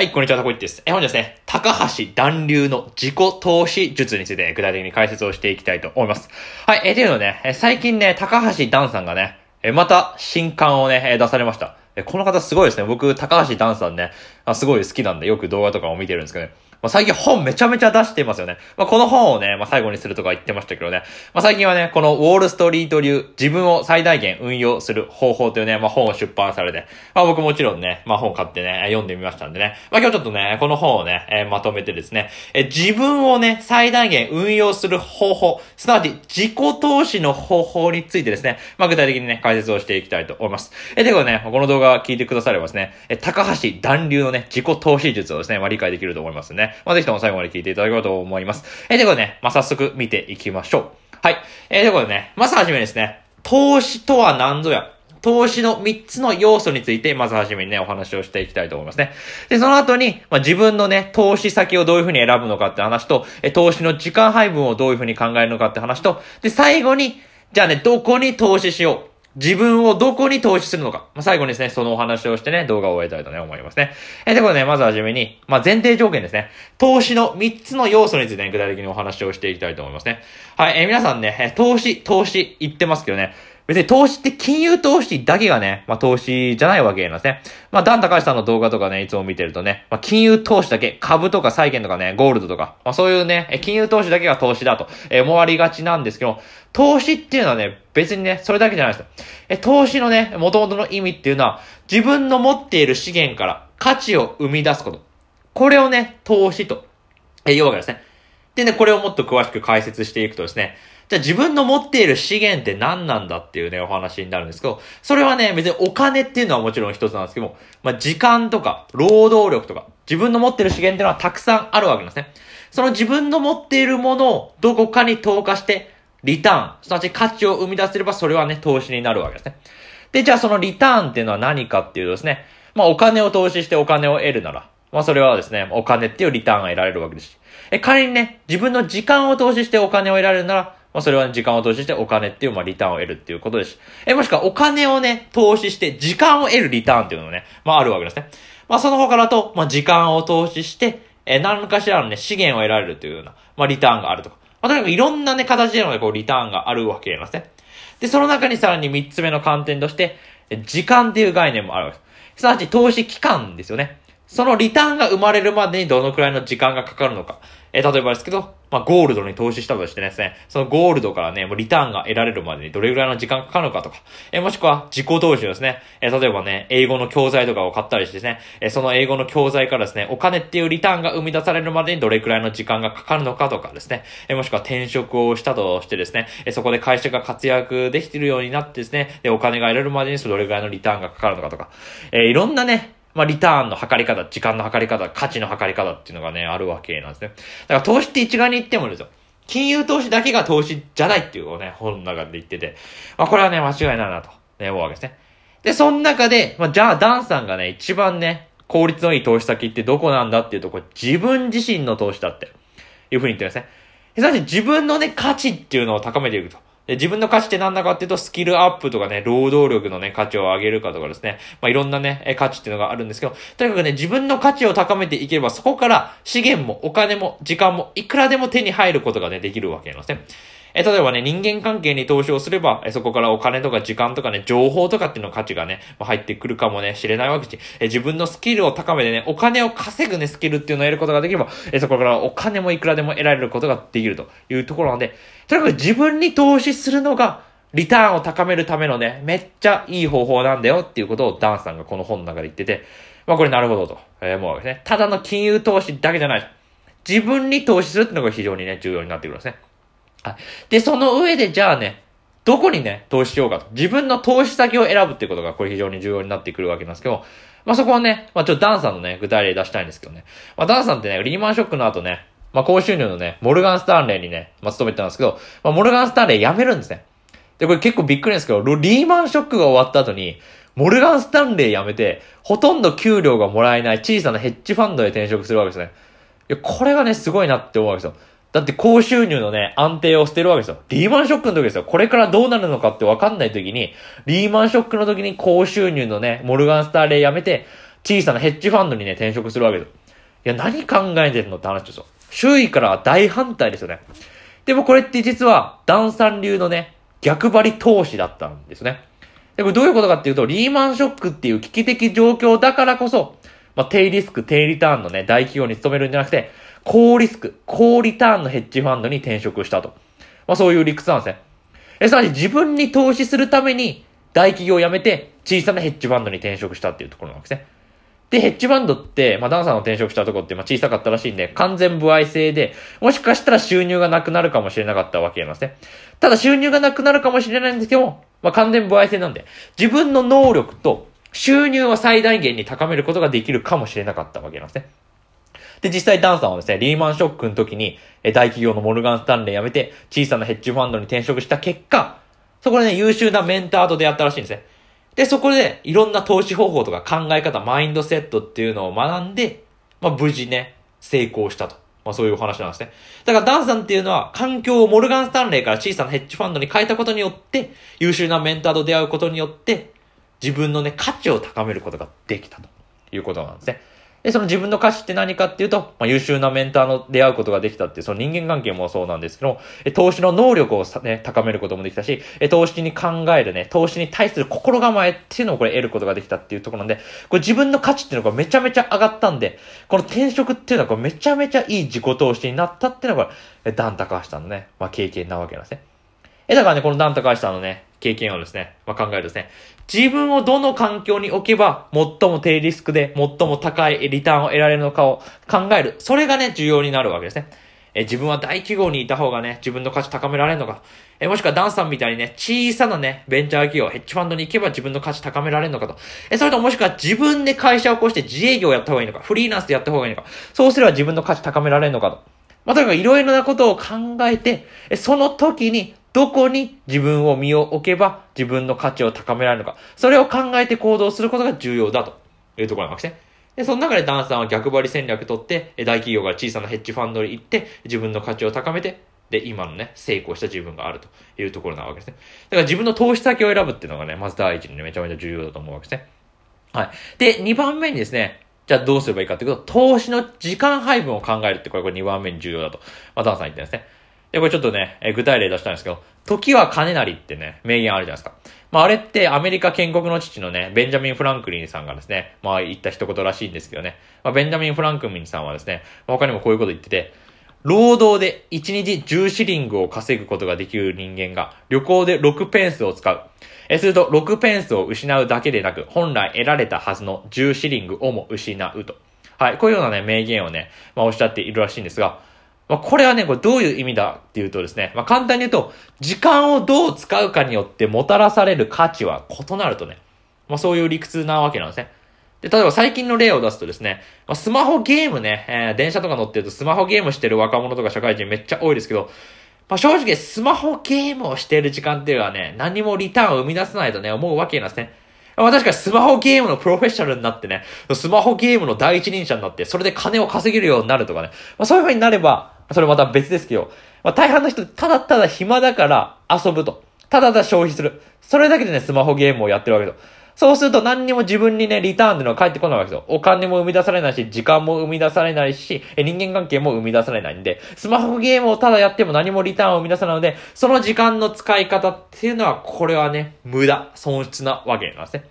はい、こんにちは、タコイッです。え、本日ですね、高橋暖流の自己投資術について、ね、具体的に解説をしていきたいと思います。はい、え、というのね、え最近ね、高橋暖さんがね、え、また新刊をね、出されました。え、この方すごいですね。僕、高橋暖さんね、あすごい好きなんで、よく動画とかも見てるんですけどね。まあ、最近本めちゃめちゃ出してますよね。まあ、この本をね、まあ、最後にするとか言ってましたけどね。まあ、最近はね、このウォールストリート流、自分を最大限運用する方法というね、まあ、本を出版されて、まあ、僕もちろんね、まあ、本買ってね、読んでみましたんでね。まあ、今日ちょっとね、この本をね、えー、まとめてですね、えー、自分をね、最大限運用する方法、すなわち自己投資の方法についてですね、まあ、具体的にね、解説をしていきたいと思います。えー、ということでね、この動画を聞いてくださればですね、えー、高橋暖流のね、自己投資術をですね、まあ、理解できると思いますね。まあ、ぜひとも最後まで聞いていただければと思います。えー、ということでね、まあ、早速見ていきましょう。はい。えー、ということでね、まずはじめですね、投資とは何ぞや。投資の3つの要素について、まずはじめにね、お話をしていきたいと思いますね。で、その後に、まあ、自分のね、投資先をどういうふうに選ぶのかって話と、え、投資の時間配分をどういうふうに考えるのかって話と、で、最後に、じゃあね、どこに投資しよう。自分をどこに投資するのか。まあ、最後にですね、そのお話をしてね、動画を終えたいとね、思いますね。えー、ということでね、まずはじめに、まあ、前提条件ですね。投資の3つの要素についてね、具体的にお話をしていきたいと思いますね。はい、えー、皆さんね、投資、投資言ってますけどね、別に投資って金融投資だけがね、まあ投資じゃないわけなんですね。まあダン高橋さんの動画とかね、いつも見てるとね、まあ金融投資だけ、株とか債券とかね、ゴールドとか、まあそういうね、金融投資だけが投資だと、え思われがちなんですけど、投資っていうのはね、別にね、それだけじゃないですえ、投資のね、元々の意味っていうのは、自分の持っている資源から価値を生み出すこと。これをね、投資と、え、言うわけですね。でね、これをもっと詳しく解説していくとですね、じゃあ自分の持っている資源って何なんだっていうね、お話になるんですけど、それはね、別にお金っていうのはもちろん一つなんですけども、まあ、時間とか、労働力とか、自分の持っている資源っていうのはたくさんあるわけなんですね。その自分の持っているものをどこかに投下して、リターン、すなわち価値を生み出せればそれはね、投資になるわけですね。で、じゃあそのリターンっていうのは何かっていうとですね、まあお金を投資してお金を得るなら、まあそれはですね、お金っていうリターンが得られるわけですし、え、仮にね、自分の時間を投資してお金を得られるなら、まあ、それは時間を投資してお金っていう、まあ、リターンを得るっていうことです。え、もしくはお金をね、投資して時間を得るリターンっていうのもね、まあ、あるわけですね。まあ、その他だと、まあ、時間を投資して、え、何かしらのね、資源を得られるというような、まあ、リターンがあるとか。まあ、とにかくいろんなね、形でのね、こう、リターンがあるわけですね。で、その中にさらに三つ目の観点として、時間っていう概念もあるわけです。すなわち投資期間ですよね。そのリターンが生まれるまでにどのくらいの時間がかかるのか。えー、例えばですけど、まあ、ゴールドに投資したとしてですね、そのゴールドからね、もうリターンが得られるまでにどれぐらいの時間かかるのかとか、えー、もしくは自己投資ですね、えー、例えばね、英語の教材とかを買ったりしてですね、え、その英語の教材からですね、お金っていうリターンが生み出されるまでにどれくらいの時間がかかるのかとかですね、え、もしくは転職をしたとしてですね、え、そこで会社が活躍できてるようになってですね、で、お金が得られるまでにどれくらいのリターンがかかるのかとか、え、いろんなね、まあ、リターンの測り方、時間の測り方、価値の測り方っていうのがね、あるわけなんですね。だから投資って一概に言ってもですよ。金融投資だけが投資じゃないっていうのをね、本の中で言ってて。まあ、これはね、間違いないなと、ね、思うわけですね。で、その中で、まあ、じゃあ、ダンさんがね、一番ね、効率のいい投資先ってどこなんだっていうと、これ自分自身の投資だって、いうふうに言ってるんですね。すなわち自分のね、価値っていうのを高めていくと。で自分の価値って何だかっていうと、スキルアップとかね、労働力のね、価値を上げるかとかですね。まあ、いろんなね、価値っていうのがあるんですけど、とにかくね、自分の価値を高めていければ、そこから資源もお金も時間もいくらでも手に入ることがね、できるわけなんですね。え、例えばね、人間関係に投資をすれば、え、そこからお金とか時間とかね、情報とかっていうの価値がね、入ってくるかもね、知れないわけし、え、自分のスキルを高めてね、お金を稼ぐね、スキルっていうのを得ることができれば、え、そこからお金もいくらでも得られることができるというところなので、とにかく自分に投資するのが、リターンを高めるためのね、めっちゃいい方法なんだよっていうことをダンさんがこの本の中で言ってて、まあこれなるほどと、えー、思うわけですね。ただの金融投資だけじゃない。自分に投資するっていうのが非常にね、重要になってくるんですね。はい。で、その上でじゃあね、どこにね、投資しようかと。自分の投資先を選ぶってことがこれ非常に重要になってくるわけなんですけど、まあそこはね、まあちょっとダンさんのね、具体例出したいんですけどね。まあダンさんってね、リーマンショックの後ね、まあ高収入のね、モルガン・スタンレーにね、まあ勤めてたんですけど、まあモルガン・スタンレー辞めるんですね。で、これ結構びっくりなんですけど、リーマンショックが終わった後に、モルガン・スタンレー辞めて、ほとんど給料がもらえない小さなヘッジファンドへ転職するわけですね。いや、これがね、すごいなって思うわけですよ。だって高収入のね、安定を捨てるわけですよ。リーマンショックの時ですよ。これからどうなるのかってわかんない時に、リーマンショックの時に高収入のね、モルガンスターレー辞めて、小さなヘッジファンドにね、転職するわけですよ。いや、何考えてんのって話ですよ。周囲からは大反対ですよね。でもこれって実は、ダンさん流のね、逆張り投資だったんですね。で、これどういうことかっていうと、リーマンショックっていう危機的状況だからこそ、まあ、低リスク、低リターンのね、大企業に勤めるんじゃなくて、高リスク、高リターンのヘッジファンドに転職したと。まあ、そういう理屈なんですね。え、さらに自分に投資するために、大企業を辞めて、小さなヘッジファンドに転職したっていうところなんですね。で、ヘッジファンドって、まあ、ダンさんの転職したとこって、まあ、小さかったらしいんで、完全不愛制で、もしかしたら収入がなくなるかもしれなかったわけなんですね。ただ収入がなくなるかもしれないんですけどまあ、完全不愛制なんで、自分の能力と収入を最大限に高めることができるかもしれなかったわけなんですね。で、実際ダンさんはですね、リーマンショックの時に、え大企業のモルガンスタンレー辞めて、小さなヘッジファンドに転職した結果、そこでね、優秀なメンターと出会ったらしいんですね。で、そこで、いろんな投資方法とか考え方、マインドセットっていうのを学んで、まあ、無事ね、成功したと。まあ、そういうお話なんですね。だから、ダンさんっていうのは、環境をモルガンスタンレーから小さなヘッジファンドに変えたことによって、優秀なメンターと出会うことによって、自分のね、価値を高めることができたということなんですね。で、その自分の価値って何かっていうと、まあ、優秀なメンターの出会うことができたっていう、その人間関係もそうなんですけども、投資の能力をね、高めることもできたし、え投資に考えるね、投資に対する心構えっていうのをこれ得ることができたっていうところなんで、これ自分の価値っていうのがめちゃめちゃ上がったんで、この転職っていうのはこれめちゃめちゃいい自己投資になったっていうのが、これ、ダン高橋さんのね、まあ、経験なわけなんですね。え、だからね、このダン高橋さんのね、経験をですね、まあ、考えるですね、自分をどの環境に置けば、最も低リスクで、最も高いリターンを得られるのかを考える。それがね、重要になるわけですね。え自分は大企業にいた方がね、自分の価値高められるのか。えもしくはダンさんみたいにね、小さなね、ベンチャー企業、ヘッジファンドに行けば自分の価値高められるのかと。えそれともしくは自分で会社を起こして自営業をやった方がいいのか、フリーランスでやった方がいいのか。そうすれば自分の価値高められるのかと。まあ、とにかくいろいろなことを考えて、えその時にどこに自分を身を置けば自分の価値を高められるのか。それを考えて行動することが重要だというところなんですね。で、その中でダンさんは逆張り戦略取って、大企業から小さなヘッジファンドに行って、自分の価値を高めて、で、今のね、成功した自分があるというところなわけですね。だから自分の投資先を選ぶっていうのがね、まず第一にね、めちゃめちゃ重要だと思うわけですね。はい。で、2番目にですね、じゃあどうすればいいかっていうと、投資の時間配分を考えるって、これ、これ2番目に重要だと。まあ、ダンさん言ってるんですね。で、これちょっとね、え具体例出したんですけど、時は金なりってね、名言あるじゃないですか。まあ、あれってアメリカ建国の父のね、ベンジャミン・フランクリンさんがですね、まあ言った一言らしいんですけどね、まあ、ベンジャミン・フランクリンさんはですね、まあ、他にもこういうこと言ってて、労働で1日10シリングを稼ぐことができる人間が旅行で6ペンスを使う。え、すると6ペンスを失うだけでなく、本来得られたはずの10シリングをも失うと。はい、こういうようなね、名言をね、まあおっしゃっているらしいんですが、まあ、これはね、これどういう意味だっていうとですね、まあ、簡単に言うと、時間をどう使うかによってもたらされる価値は異なるとね、まあ、そういう理屈なわけなんですね。で、例えば最近の例を出すとですね、まあ、スマホゲームね、えー、電車とか乗ってるとスマホゲームしてる若者とか社会人めっちゃ多いですけど、まあ、正直スマホゲームをしてる時間っていうのはね、何もリターンを生み出さないとね、思うわけなんですね。まあ確かにスマホゲームのプロフェッショナルになってね、スマホゲームの第一人者になって、それで金を稼げるようになるとかね、まあ、そういう風になれば、それまた別ですけど、まあ、大半の人、ただただ暇だから遊ぶと。ただただ消費する。それだけでね、スマホゲームをやってるわけですよ。そうすると何にも自分にね、リターンっていうのは返ってこないわけですよ。お金も生み出されないし、時間も生み出されないし、人間関係も生み出されないんで、スマホゲームをただやっても何もリターンを生み出さないので、その時間の使い方っていうのは、これはね、無駄、損失なわけなんですね。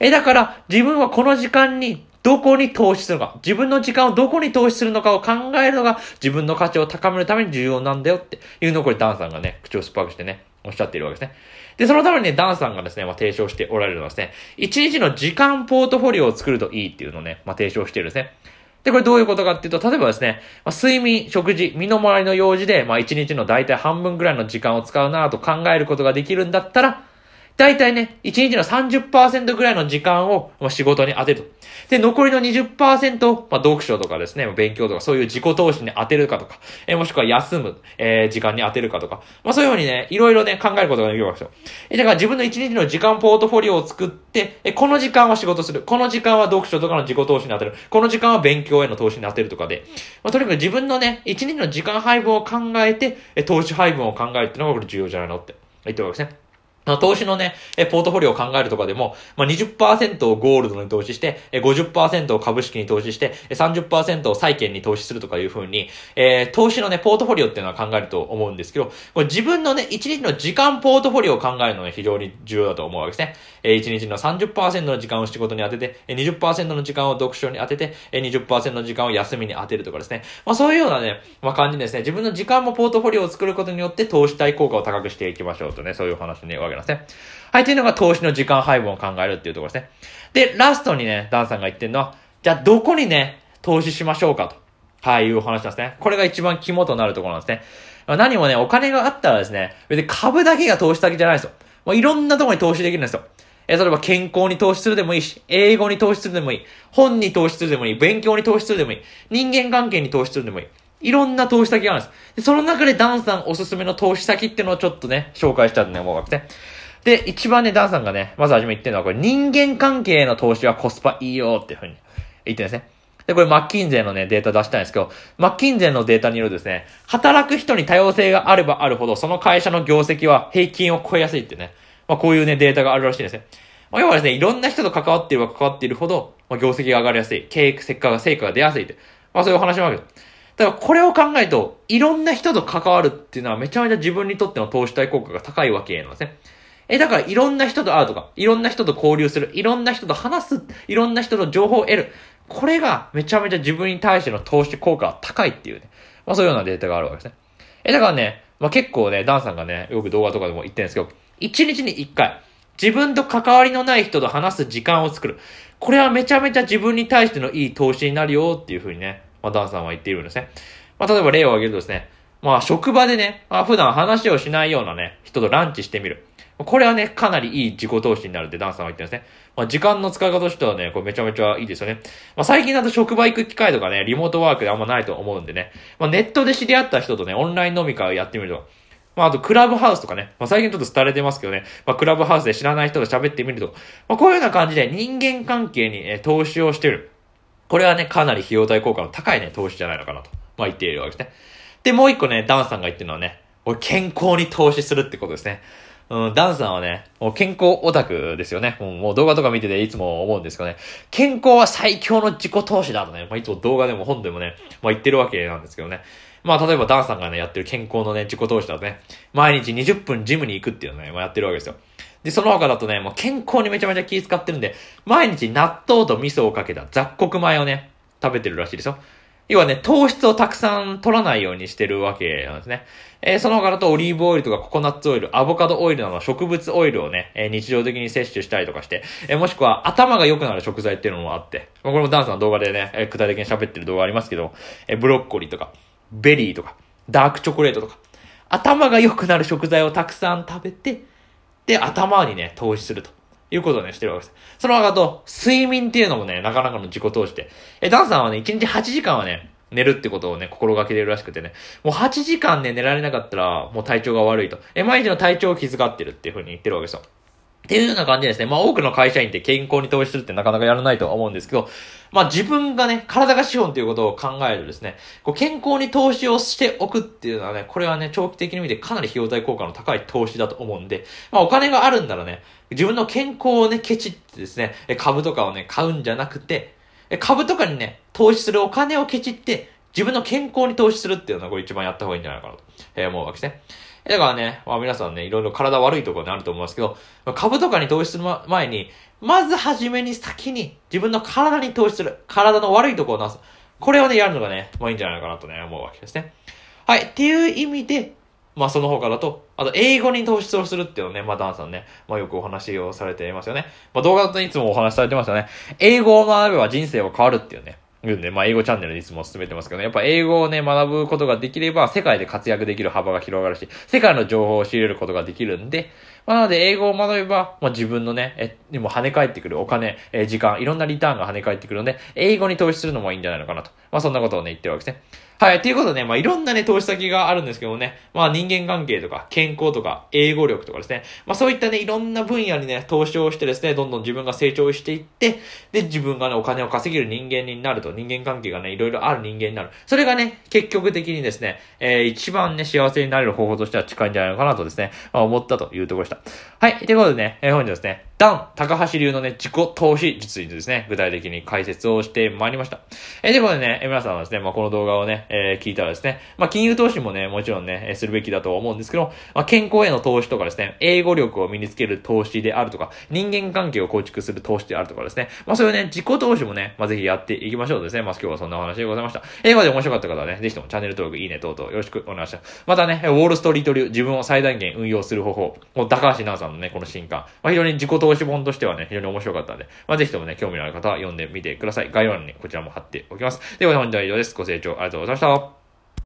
え、だから、自分はこの時間にどこに投資するのか、自分の時間をどこに投資するのかを考えるのが自分の価値を高めるために重要なんだよっていうのをこれダンさんがね、口をスパークしてね、おっしゃっているわけですね。で、そのためにね、ダンさんがですね、まあ、提唱しておられるのはですね、1日の時間ポートフォリオを作るといいっていうのをね、まあ、提唱しているんですね。で、これどういうことかっていうと、例えばですね、まあ、睡眠、食事、身の回りの用事で、まあ、1日の大体半分ぐらいの時間を使うなと考えることができるんだったら、大体ね、1日の30%ぐらいの時間を仕事に当てると。で、残りの20%を、まあ、読書とかですね、勉強とか、そういう自己投資に当てるかとか、えー、もしくは休む、えー、時間に当てるかとか、まあ、そういうふうにね、いろいろね、考えることができるわけですよ。えだから自分の1日の時間ポートフォリオを作って、えこの時間は仕事する。この時間は読書とかの自己投資に当てる。この時間は勉強への投資に当てるとかで、まあ、とにかく自分のね、1日の時間配分を考えて、え投資配分を考えるっていうのがこれ重要じゃないのって言ってるわけですね。投資のね、ポートフォリオを考えるとかでも、まあ、20%をゴールドに投資して、50%を株式に投資して、30%を債券に投資するとかいう風に、えー、投資のね、ポートフォリオっていうのは考えると思うんですけど、自分のね、1日の時間ポートフォリオを考えるのが非常に重要だと思うわけですね。えー、1日の30%の時間を仕事に当てて、20%の時間を読書に当てて、20%の時間を休みに当てるとかですね。まあ、そういうようなね、まあ、感じですね。自分の時間もポートフォリオを作ることによって投資対効果を高くしていきましょうとね、そういう話ね、わけなんですね。はい、というのが投資の時間配分を考えるっていうところですね。で、ラストにね、ダンさんが言ってるのは、じゃあどこにね、投資しましょうかと。はい、いうお話なんですね。これが一番肝となるところなんですね。何もね、お金があったらですね、別に株だけが投資先じゃないですよ。もういろんなところに投資できるんですよ。え、例えば健康に投資するでもいいし、英語に投資するでもいい、本に投資するでもいい、勉強に投資するでもいい、人間関係に投資するでもいい。いろんな投資先があるんです。でその中でダンさんおすすめの投資先っていうのをちょっとね、紹介したいとね、思うわけですね。で、一番ね、ダンさんがね、まず初め言ってるのは、これ人間関係の投資はコスパいいよっていうふうに言ってるんですね。で、これマッキンゼーのね、データ出したいんですけど、マッキンゼーのデータによるとですね、働く人に多様性があればあるほど、その会社の業績は平均を超えやすいってね、まあこういうね、データがあるらしいんですね。まあ、要はですね、いろんな人と関わっていれば関わっているほど、まあ、業績が上がりやすい、経営、成果が、成果が出やすいって。まあそういうお話なわけです。だからこれを考えると、いろんな人と関わるっていうのはめちゃめちゃ自分にとっての投資対効果が高いわけなんですね。え、だからいろんな人と会うとか、いろんな人と交流する、いろんな人と話す、いろんな人と情報を得る。これがめちゃめちゃ自分に対しての投資効果が高いっていうね。まあそういうようなデータがあるわけですね。え、だからね、まあ結構ね、ダンさんがね、よく動画とかでも言ってるんですけど、1日に1回、自分と関わりのない人と話す時間を作る。これはめちゃめちゃ自分に対してのいい投資になるよっていうふうにね、まあダンさんは言っているんですね。まあ例えば例を挙げるとですね、まあ職場でね、まあ普段話をしないようなね、人とランチしてみる。これはね、かなりいい自己投資になるってダンさんは言ってるんですね。まあ、時間の使い方としてはね、これめちゃめちゃいいですよね。まあ、最近だと職場行く機会とかね、リモートワークであんまないと思うんでね。まあ、ネットで知り合った人とね、オンライン飲み会をやってみると。まあ、あと、クラブハウスとかね。まあ、最近ちょっと廃れてますけどね。まあ、クラブハウスで知らない人と喋ってみると。まあ、こういうような感じで人間関係に、ね、投資をしてる。これはね、かなり費用対効果の高いね、投資じゃないのかなと。まあ、言っているわけですね。で、もう一個ね、ダンさんが言ってるのはね、俺健康に投資するってことですね。うん、ダンさんはね、もう健康オタクですよね。もうもう動画とか見てていつも思うんですけどね。健康は最強の自己投資だとね、まあ、いつも動画でも本でもね、まあ、言ってるわけなんですけどね。まあ、例えばダンさんがね、やってる健康のね、自己投資だとね、毎日20分ジムに行くっていうのね、まあ、やってるわけですよ。で、その他だとね、もう健康にめちゃめちゃ気遣ってるんで、毎日納豆と味噌をかけた雑穀米をね、食べてるらしいですよ。要はね、糖質をたくさん取らないようにしてるわけなんですね。えー、その他だとオリーブオイルとかココナッツオイル、アボカドオイルなどの植物オイルをね、えー、日常的に摂取したりとかして、えー、もしくは頭が良くなる食材っていうのもあって、まこれもダンさんの動画でね、え、具体的に喋ってる動画ありますけど、え、ブロッコリーとか、ベリーとか、ダークチョコレートとか、頭が良くなる食材をたくさん食べて、で、頭にね、投資すると。いうことをね、してるわけです。その他と、睡眠っていうのもね、なかなかの自己投資で。え、ダンさんはね、1日8時間はね、寝るってことをね、心がけてるらしくてね。もう8時間ね、寝られなかったら、もう体調が悪いと。え、毎日の体調を気遣ってるっていう風に言ってるわけですよ。っていうような感じですね。まあ多くの会社員って健康に投資するってなかなかやらないと思うんですけど、まあ自分がね、体が資本ということを考えるとですね、こう健康に投資をしておくっていうのはね、これはね、長期的に見てかなり費用対効果の高い投資だと思うんで、まあお金があるんならね、自分の健康をね、ケチってですね、株とかをね、買うんじゃなくて、株とかにね、投資するお金をケチって、自分の健康に投資するっていうのはこれ一番やった方がいいんじゃないかなとえ思うわけですね。だからね、まあ皆さんね、いろいろ体悪いところにあると思いますけど、株とかに投資する前に、まずはじめに先に自分の体に投資する。体の悪いところを直す。これをね、やるのがね、まあいいんじゃないかなとね、思うわけですね。はい。っていう意味で、まあその他だと、あと英語に投資をするっていうのね、まあダンさんね、まあよくお話をされていますよね。まあ動画だといつもお話しされてますよね。英語を学べば人生は変わるっていうね。いうんで、まあ、英語チャンネルにいつも進めてますけどね、やっぱ英語をね、学ぶことができれば、世界で活躍できる幅が広がるし、世界の情報を仕入れることができるんで、まあ、なので、英語を学べば、まあ、自分のね、え、にも跳ね返ってくるお金、え、時間、いろんなリターンが跳ね返ってくるので、英語に投資するのもいいんじゃないのかなと。まあ、そんなことをね、言ってるわけですね。はい。ということでね、まあ、いろんなね、投資先があるんですけどもね、まあ、人間関係とか、健康とか、英語力とかですね、まあ、そういったね、いろんな分野にね、投資をしてですね、どんどん自分が成長していって、で、自分がね、お金を稼げる人間になると、人間関係がね、いろいろある人間になる。それがね、結局的にですね、えー、一番ね、幸せになれる方法としては近いんじゃないのかなとですね、まあ、思ったというところでした。はい。ということでね、えー、本日ですね、ダン、高橋流のね、自己投資術にですね、具体的に解説をしてまいりました。えー、ということでね、皆さんはですね、まあ、この動画をね、えー、聞いたらですね、まあ、金融投資もね、もちろんね、するべきだと思うんですけど、まあ、健康への投資とかですね、英語力を身につける投資であるとか、人間関係を構築する投資であるとかですね、まあ、そういうね、自己投資もね、まあ、ぜひやっていきましょうですね。まあ、今日はそんなお話でございました。映画で面白かった方はね、ぜひともチャンネル登録、いいね等々よろしくお願いします。またね、ウォールストリート流、自分を最大限運用する方法、もう高橋直さんのね、この新刊、まあ、非常に自己投資投資本としてはね、非常に面白かったんで、まあ、ぜひともね、興味のある方は読んでみてください。概要欄にこちらも貼っておきます。では、本日は以上です。ご清聴ありがとうございました。